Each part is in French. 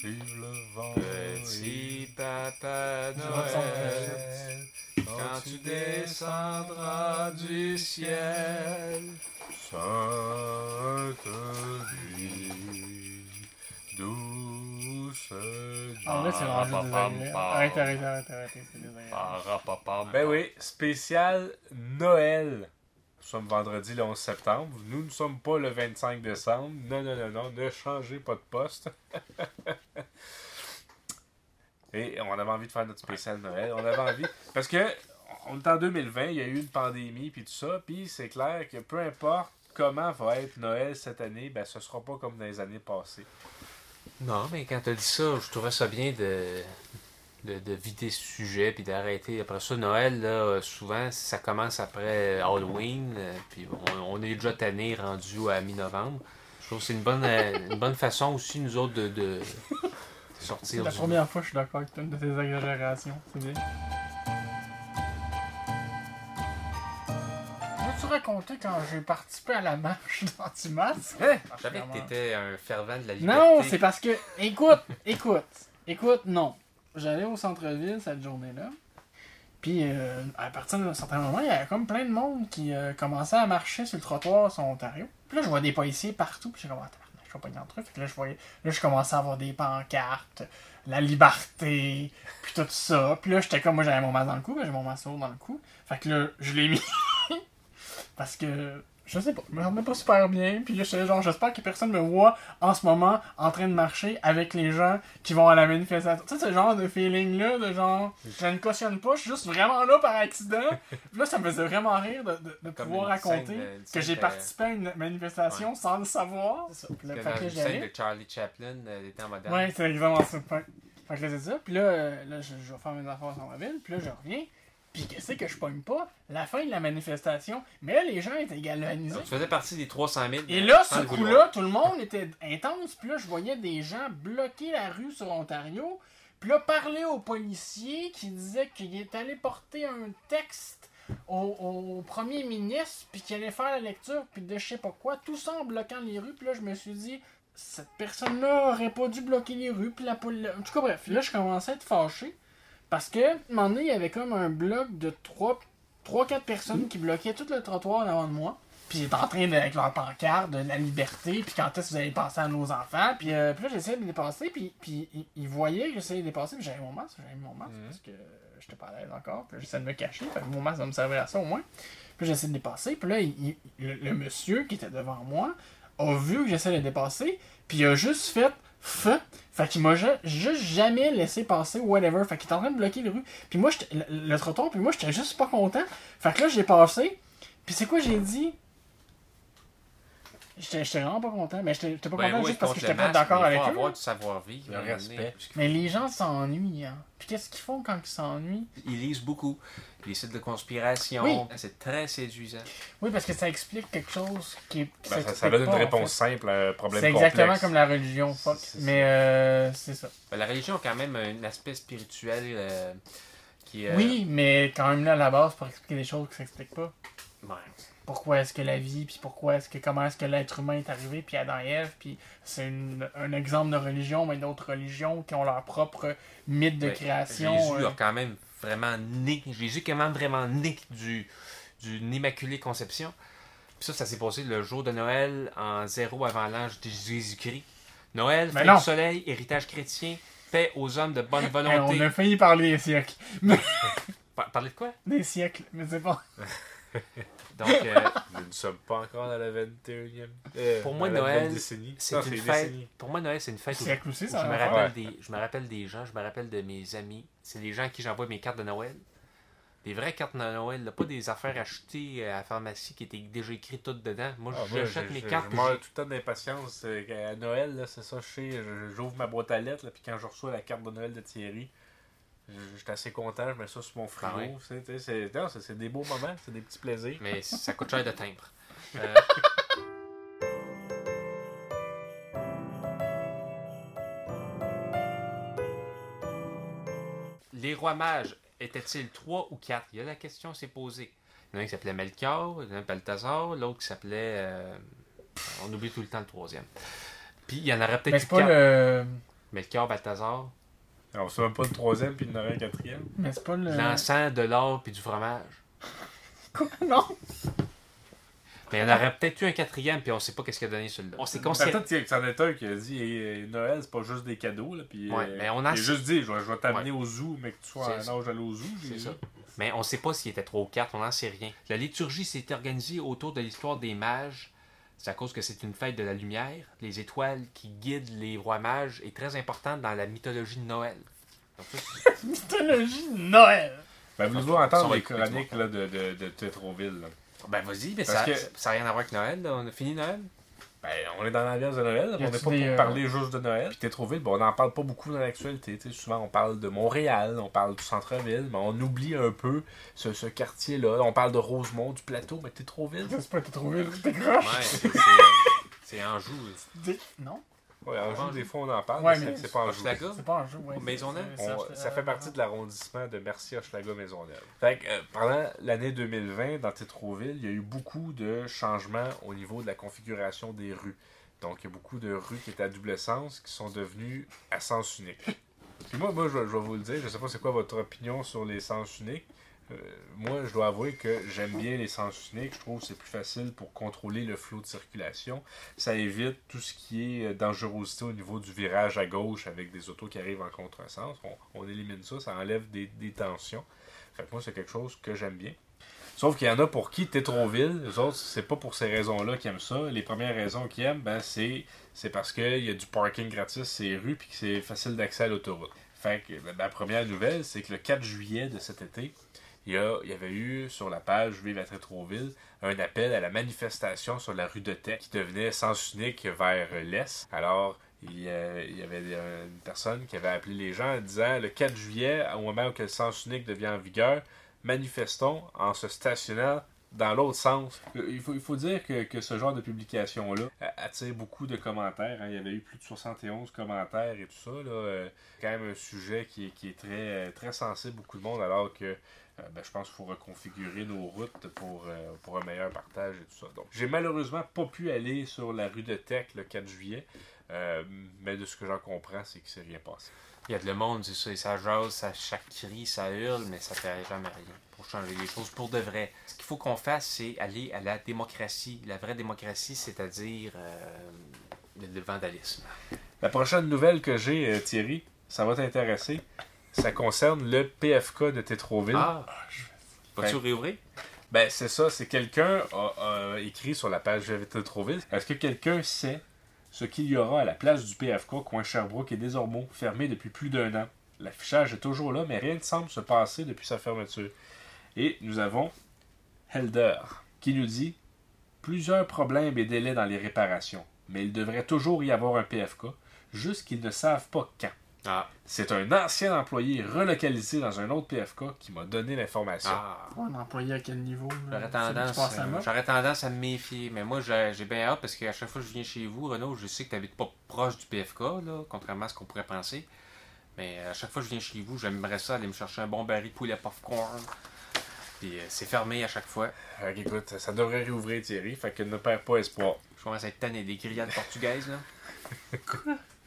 Vive le vent. Petit papa Noël, quand tu descendras du ciel. Sainte nuit, douce nuit. En vrai, c'est rendu Parapapam, désagréable. Arrête, arrête, arrête, arrête, c'est désagréable. Ben oui, spécial Noël. Nous sommes vendredi le 11 septembre. Nous ne sommes pas le 25 décembre. Non, non, non, non. Ne changez pas de poste. Et on avait envie de faire notre spécial Noël. On avait envie. Parce que on est en 2020, il y a eu une pandémie puis tout ça. Puis c'est clair que peu importe comment va être Noël cette année, ben ce sera pas comme dans les années passées. Non, mais quand tu dit ça, je trouvais ça bien de, de, de vider ce sujet puis d'arrêter. Après ça, Noël, là, souvent, ça commence après Halloween. euh, Puis on, est déjà tanné, rendu à mi-novembre. Je trouve que c'est une bonne, euh, une bonne façon aussi, nous autres, de C'est la du- première fois que je suis d'accord avec une de tes exagérations. C'est bien. Veux-tu raconter quand j'ai participé à la marche d'anti-masque? Hein? Je savais que t'étais un fervent de la liberté. Non, c'est parce que. Écoute, écoute, écoute, non. J'allais au centre-ville cette journée-là. Puis, euh, à partir d'un certain moment, il y avait comme plein de monde qui euh, commençait à marcher sur le trottoir sur Ontario. Puis là, je vois des policiers partout. Puis j'ai comme, attends, je vais pas dans le truc. Que là, je voyais, là, je commençais à avoir des pancartes, la liberté, puis tout ça. Puis là, j'étais comme, moi, j'avais mon masque dans le cou, ben, j'ai mon masque dans le cou. Fait que là, je l'ai mis. Parce que, je sais pas, je me sentais pas super bien. Puis là, j'étais genre, j'espère que personne me voit en ce moment en train de marcher avec les gens qui vont à la manifestation. Tu sais, ce genre de feeling-là, de genre, je ne cautionne pas, je suis juste vraiment là par accident. Puis là, ça me faisait vraiment rire de, de, pouvoir raconter de- une que j'ai de- participé à une manifestation sans le savoir. Puis scène de Charlie Chaplin, euh, des temps modernes. Ouais, c'est exactement ça. Fait, fait que là, c'est ça. Puis là, euh, là je, je vais faire mes affaires dans la ville. Puis là, je reviens. Puis qu'est-ce que je pogne pas? La fin de la manifestation. Mais là, les gens étaient galvanisés. Donc, tu faisais partie des 300 000. Et là, ce coup-là, tout le monde était intense. Puis là, je voyais des gens bloquer la rue sur Ontario. Puis là, parler aux policiers qui disaient qu'il est allé porter un texte au, au premier ministre, puis qu'il allait faire la lecture, puis de je sais pas quoi. Tout ça en bloquant les rues. Puis là, je me suis dit, cette personne-là aurait pas dû bloquer les rues. Puis la police. En tout cas, bref. Là, je commençais à être fâché. Parce que, un moment donné, il y avait comme un bloc de 3-4 personnes qui bloquaient tout le trottoir devant de moi. Puis ils étaient en train de, avec leur pancarte de la liberté, puis quand est-ce que vous allez passer à nos enfants. Puis, euh, puis là, j'essayais de les dépasser, puis, puis ils, ils voyaient que j'essayais de les dépasser, puis j'avais mon masque, j'avais mon masque, parce que j'étais pas à l'aise encore. Puis j'essayais de me cacher, fait que mon masque va me servir à ça au moins. Puis là, j'essayais de dépasser, puis là, il- il- le, le monsieur qui était devant moi a vu que j'essayais de le dépasser, puis il a juste fait Fait qu'il m'a ju- juste jamais laissé passer, whatever. Fait qu'il était en train de bloquer les rues. Puis moi, le, le trottoir, puis moi, j'étais juste pas content. Fait que là, j'ai passé. Puis c'est quoi j'ai dit? J'étais vraiment pas content. Mais j'étais pas Ben content oui, juste parce que contre j'étais pas d'accord avec Il faut eux. avoir du savoir-vivre. Le respect. Mais les gens s'ennuient. Hein. Puis qu'est-ce qu'ils font quand ils s'ennuient? Ils lisent beaucoup. Les sites de conspiration. Oui. C'est très séduisant. Oui, parce que ça explique quelque chose qui est. Ben, ça, ça donne une en réponse fait. simple à un problème C'est complexe. exactement comme la religion, fuck. Mais euh, c'est ça. Ben, la religion a quand même un aspect spirituel euh, qui est. Oui, mais quand même là à la base pour expliquer des choses qui s'expliquent pas. Ouais. Pourquoi est-ce que la vie, puis pourquoi est-ce que comment est-ce que l'être humain est arrivé, puis Adam et Ève, puis c'est un exemple de religion, mais d'autres religions qui ont leur propre mythe de création. Jésus euh, a quand même vraiment né. Jésus est quand même vraiment né du, d'une immaculée conception. Puis ça, ça s'est passé le jour de Noël en zéro avant l'âge de Jésus-Christ. Noël, fête du soleil, héritage chrétien, paix aux hommes de bonne hey, volonté. on a failli parler des siècles. Par- Parler de quoi? Des siècles, mais c'est pas. Donc, euh, Nous ne sommes pas encore dans la 21e. euh, Pour moi, dans la Noël, nouvelle décennie. c'est Non, une fête. Pour moi, Noël, c'est une fête je, me va rappelle des, je me rappelle des gens, je me rappelle de mes amis. C'est les gens à qui j'envoie mes cartes de Noël. Des vraies cartes de Noël, là, pas des affaires achetées à la pharmacie qui étaient déjà écrites toutes dedans. Moi, Ah, moi, j'achète mes cartes. Je puis meurs j'ai- tout le temps d'impatience. euh, À Noël, c'est ça, je sais, je- j'ouvre ma boîte à lettres, là, puis quand je reçois la carte de Noël de Thierry, j'étais assez content, je mets ça sur mon frigo. Ah ouais? c'est- des beaux moments, c'est des petits plaisirs. Mais ça coûte cher de timbre. Euh, les rois mages étaient-ils trois ou quatre? Il y a la question s'est posée. Il y en a un qui s'appelait Melchior, il y en a un Balthazar, l'autre qui s'appelait. euh, on oublie tout le temps le troisième. Puis il y en aurait Mais peut-être c'est eu pas quatre. le. Melchior Balthazar. On sait même pas le troisième, puis il y en aurait un quatrième. Mais c'est pas le. L'encens, de l'or puis du fromage. Quoi? Non! Mais il y en aurait peut-être eu un quatrième, puis on sait pas qu'est-ce qu'il a donné celui-là. On s'est considéré. Peut-être qu'il y en a un qui a dit eh, Noël, c'est pas juste des cadeaux. Là, puis, Ouais, euh, mais on a- Il a juste dit je vais, je vais t'amener au zoo, mais que tu sois ça. âge d'aller au zoo. C'est j'ai- ça. Mais on sait pas s'il était trop quatre, on n'en sait rien. La liturgie s'est organisée autour de l'histoire des mages. C'est à cause que c'est une fête de la lumière. Les étoiles qui guident les rois mages est très importante dans la mythologie de Noël. Donc ça, c'est- Mythologie de Noël! Ben, devez entendre les chroniques là, de, de, de Tétroville. là. ben vas-y, mais Parce ça que- n'a rien à voir avec Noël. là. On a fini Noël? Ben, on est dans l'ambiance de Noël, on n'est pas pour euh, parler juste de Noël. Puis Tétroville, ben, on n'en parle pas beaucoup dans l'actualité. Souvent, on parle de Montréal, on parle du centre-ville, mais on oublie un peu ce, ce quartier-là. On parle de Rosemont, du plateau, mais Tétroville. C'est pas été trouvé, t'es croche! Ouais, c'est- Anjou. Non? Ouais, en joue, des fois, on en parle, Ouais, mais mais- c'est- pas en. Hochelaga? C'est pas jeu. Maisonneuve? C'est- On- c'est- ça fait partie de l'arrondissement de Mercier-Hochelaga-Maisonneuve. Fait que, euh, pendant l'année 2020, dans Tétroville, il y a eu beaucoup de changements au niveau de la configuration des rues. Donc, il y a beaucoup de rues qui étaient à double sens qui sont devenues à sens unique. Puis moi, moi je, vais- je vais vous le dire, je sais pas c'est quoi votre opinion sur les sens uniques. Euh, moi, je dois avouer que j'aime bien les sens uniques. Je trouve que c'est plus facile pour contrôler le flot de circulation. Ça évite tout ce qui est euh, dangerosité au niveau du virage à gauche avec des autos qui arrivent en contresens. On, on élimine ça, ça enlève des, tensions. Fait que moi, c'est quelque chose que j'aime bien. Sauf qu'il y en a pour qui Tétroville, les autres, c'est pas pour ces raisons-là qu'ils aiment ça. Les premières raisons qu'ils aiment, ben, c'est, c'est parce qu'il y a du parking gratis les rues puis que c'est facile d'accès à l'autoroute. Fait que ben, la première nouvelle, c'est que le 4 juillet de cet été, il y, avait eu sur la page Vive à Tétroville un appel à la manifestation sur la rue de Tech qui devenait sens unique vers l'Est. Alors, il, y avait une personne qui avait appelé les gens en disant le 4 juillet, au moment où le sens unique devient en vigueur, manifestons en se stationnant dans l'autre sens. Il faut, il faut dire que, que ce genre de publication-là attire beaucoup de commentaires. hein. Il y avait eu plus de 71 commentaires et tout ça. là. Euh, quand même un sujet qui qui est très, très sensible beaucoup de monde, alors que ben, je pense qu'il faut reconfigurer nos routes pour, euh, pour un meilleur partage et tout ça. Donc, j'ai malheureusement pas pu aller sur la rue de Tech le 4 juillet, euh, mais de ce que j'en comprends, c'est que c'est rien passé. Il y a de le monde, c'est ça, et ça jase, ça chaque crie, ça hurle, mais ça fait jamais rien pour changer les choses pour de vrai. Ce qu'il faut qu'on fasse, c'est aller à la démocratie. La vraie démocratie, c'est-à-dire euh, le, vandalisme. La prochaine nouvelle que j'ai, euh, Thierry, ça va t'intéresser. Ça concerne le PFK de Tétroville. Ah! Vas-tu réouvrir? Ben, c'est ça, c'est quelqu'un a, a écrit sur la page de Tétroville. Est-ce que quelqu'un sait ce qu'il y aura à la place du PFK, coin Sherbrooke et désormais fermé depuis plus d'un an? L'affichage est toujours là, mais rien ne semble se passer depuis sa fermeture. Et nous avons Helder qui nous dit plusieurs problèmes et délais dans les réparations, mais il devrait toujours y avoir un PFK, juste qu'ils ne savent pas quand. Ah! C'est un ancien employé relocalisé dans un autre PFK qui m'a donné l'information. Ah! Un employé à quel niveau? J'aurais tendance, à euh, tendance me méfier. Mais moi, j'ai bien hâte parce qu'à chaque fois que je viens chez vous, Renaud, je sais que tu n'habites pas proche du PFK, là, contrairement à ce qu'on pourrait penser. Mais à chaque fois que je viens chez vous, j'aimerais ça aller me chercher un bon baril poulet popcorn. Puis euh, c'est fermé à chaque fois. Écoute, ça devrait réouvrir Thierry, fait que ne perds pas espoir. Je commence à être tanné des grillades portugaises, là.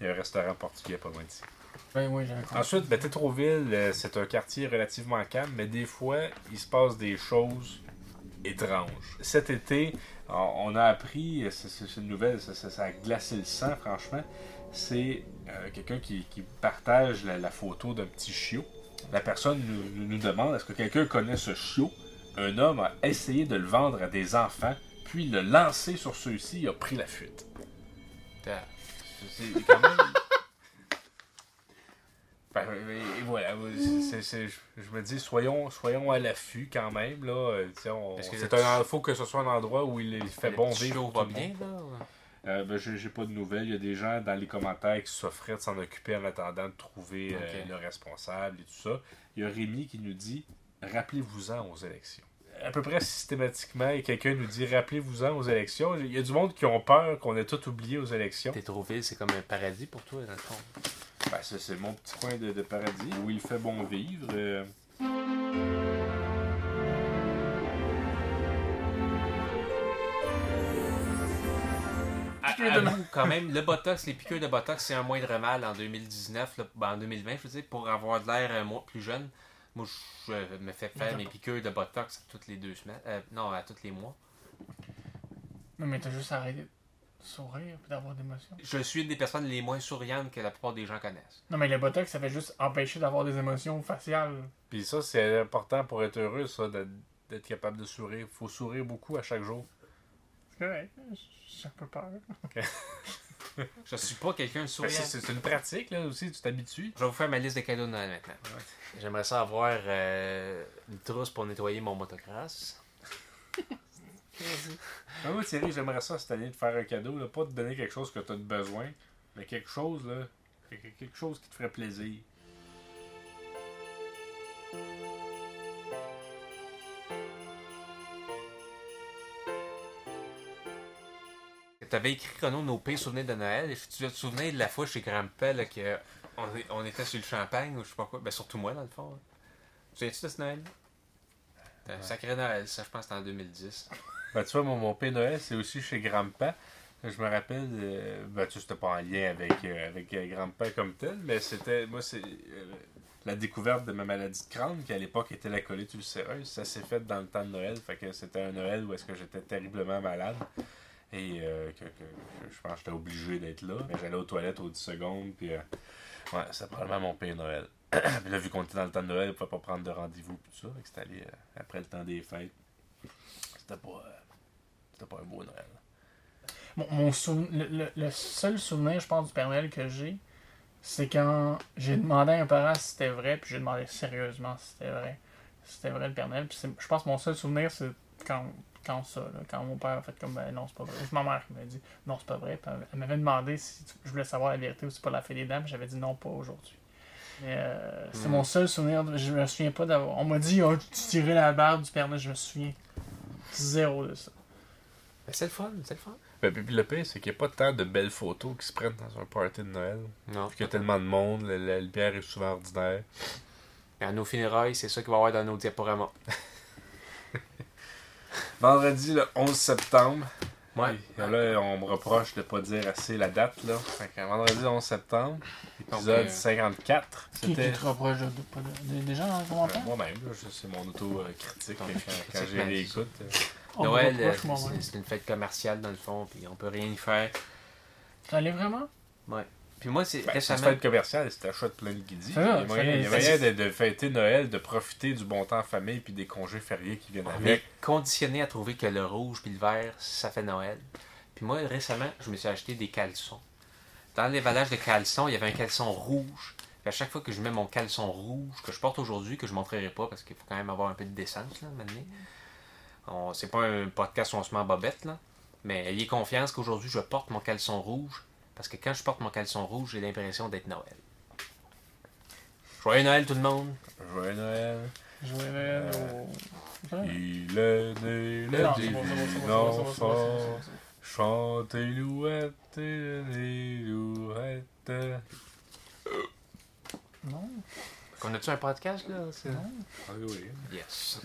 Il y a un restaurant portugais pas loin d'ici. Ben oui. Ensuite, ben, Tétroville, euh, c'est un quartier relativement calme, mais des fois, il se passe des choses étranges. Cet été, on a appris, euh, c'est une nouvelle, ça, a glacé le sang, franchement. C'est euh, quelqu'un qui, qui partage la, la photo d'un petit chiot. La personne nous, demande est-ce que quelqu'un connaît ce chiot? Un homme a essayé de le vendre à des enfants, puis le lancer sur ceux-ci a pris la fuite. T'as- C'est quand même. Ben, et voilà, je je me dis, soyons, soyons à l'affût quand même. là. Euh, on- C'est un faut que ce soit un endroit où il fait Le bon vivre. va bien, là? Euh, ben, j'ai j'ai pas de nouvelles. Il y a des gens dans les commentaires qui s'offraient de s'en occuper en attendant de trouver euh, le responsable et tout ça. Il y a Rémi qui nous dit rappelez-vous-en aux élections. À peu près systématiquement, et quelqu'un nous dit rappelez-vous-en aux élections. Il y a du monde qui ont peur qu'on ait tout oublié aux élections. Tétroville, c'est comme un paradis pour toi, dans le fond. Ben, ça, c'est mon petit coin de, de paradis où il fait bon vivre. euh. Piqûres de avoue, quand même, le botox, les piqûres de botox, c'est un moindre mal en 2019, là, ben, en 2020, je veux dire, pour avoir de l'air euh, moins- plus jeune. Moi, je euh, me fais faire mes piqûres de botox toutes les deux semaines. Euh, non, à tous les mois. Non, mais t'as juste arrêté de sourire et d'avoir d'émotions. Je suis une des personnes les moins souriantes que la plupart des gens connaissent. Non, mais le botox, ça fait juste empêcher d'avoir des émotions faciales. Puis ça, c'est important pour être heureux, ça, d'être d'être capable de sourire. faut sourire beaucoup à chaque jour. C'est correct. J'ai un peu peur. Je suis pas quelqu'un de souriant. C'est une pratique, là, aussi, tu t'habitues. Je vais vous faire ma liste de cadeaux de Noël maintenant. J'aimerais ça avoir euh, une trousse pour nettoyer mon motocross. Ah, moi, Thierry, j'aimerais ça cette année de faire un cadeau, là, pas de donner quelque chose que tu as de besoin, mais quelque chose, là, quelque quelque chose qui te ferait plaisir. Tu avais écrit Renaud nos pires souvenirs de Noël. Et tu te souvenir de la fois chez Grandpa là, que on, on était sur le champagne ou je sais pas quoi. Ben surtout moi dans le fond. hein. Tu te souviens-tu de ce Noël? C'était un sacré Noël, ça je pense que c'était en 2010. Ben, tu vois, mon, mon Père Noël, c'est aussi chez Grandpa. Je me rappelle, euh, ben, tu sais, c'était pas en lien avec, euh, avec euh, Grandpa comme tel, mais c'était, moi, c'est la découverte de ma maladie de crâne, qui à l'époque était la colite ulcéreuse. Ça s'est fait dans le temps de Noël, fait que c'était un Noël où est-ce que j'étais terriblement malade. Et euh, que, que- je pense que j'étais obligé d'être là. Mais j'allais aux toilettes aux 10 secondes, puis euh, ouais, c'est probablement mon Père Noël. puis là, vu qu'on était dans le temps de Noël, on pouvait pas prendre de rendez-vous, tout ça. C'était allé euh, après le temps des fêtes. C'était pas, euh, c'était pas un beau Noël. Mon, mon souven- le, le- seul souvenir, je pense, du Père Noël que j'ai, c'est quand j'ai demandé à un parent si c'était vrai, puis j'ai demandé sérieusement si c'était vrai. Si c'était vrai le Père Noël. Puis je pense que mon seul souvenir, c'est quand, quand ça, là, quand mon père a fait comme ben non, c'est pas vrai. Ou ma mère qui m'a dit non, c'est pas vrai. Puis elle- m'avait demandé si je voulais savoir la vérité ou c'est pas la fée des dames, puis j'avais dit non, pas aujourd'hui. Mais euh, c'est Mm. mon seul souvenir. de- Je me souviens pas d'avoir. On m'a dit, oh, tu tirais la barre du Père Noël, je me souviens zéro de ça. Ben, c'est le fun, c'est le fun. Ben, puis le pire, c'est qu'il n'y a pas tant de belles photos qui se prennent dans un party de Noël. Non. Puis qu'il y a tellement de monde, la, la lumière est souvent ordinaire. À nos funérailles, c'est ça qu'il va y avoir dans nos diaporamas. Vendredi, le 11 septembre. Ouais. Et là, on me reproche de pas dire assez la date, là. Fait que vendredi 11 septembre, épisode Donc, euh, 54. Qui, qui C'était te reproche de, de, pas de- de- des gens dans le euh, commentaire? moi-même, là, je- c'est mon auto-critique quand, quand c'est j'ai bien. réécoute. euh. On me Noël, euh, reproche moi-même. c'est c'est une fête commerciale dans le fond, puis on peut rien y faire. Ça l'est vraiment? Puis moi, c'est Ben, c'est une récemment. fête commerciale, c'était chouette plein de guidis. Il y C'est a moyen, il y a c'est- moyen de, de fêter Noël, de profiter du bon temps en famille puis des congés fériés qui viennent On est avec. conditionné à trouver que le rouge puis le vert, ça fait Noël. Puis moi, récemment, je me suis acheté des caleçons. Dans l'emballage de caleçons, il y avait un caleçon rouge. Puis à chaque fois que je mets mon caleçon rouge, que je porte aujourd'hui, que je ne montrerai pas parce qu'il faut quand même avoir un peu de décence, là, maintenant. On, c'est pas un podcast où on se met en bobette, là. Mais ayez confiance qu'aujourd'hui, je porte mon caleçon rouge. Parce que quand je porte mon caleçon rouge, j'ai l'impression d'être Noël. Joyeux Noël, tout le monde! Joyeux Noël. Joyeux Noël Ouais. Il est né le c'est enfant. Chantez louette, louette. Non, On a-tu un podcast, là? C'est- non. Ah oui. Yes.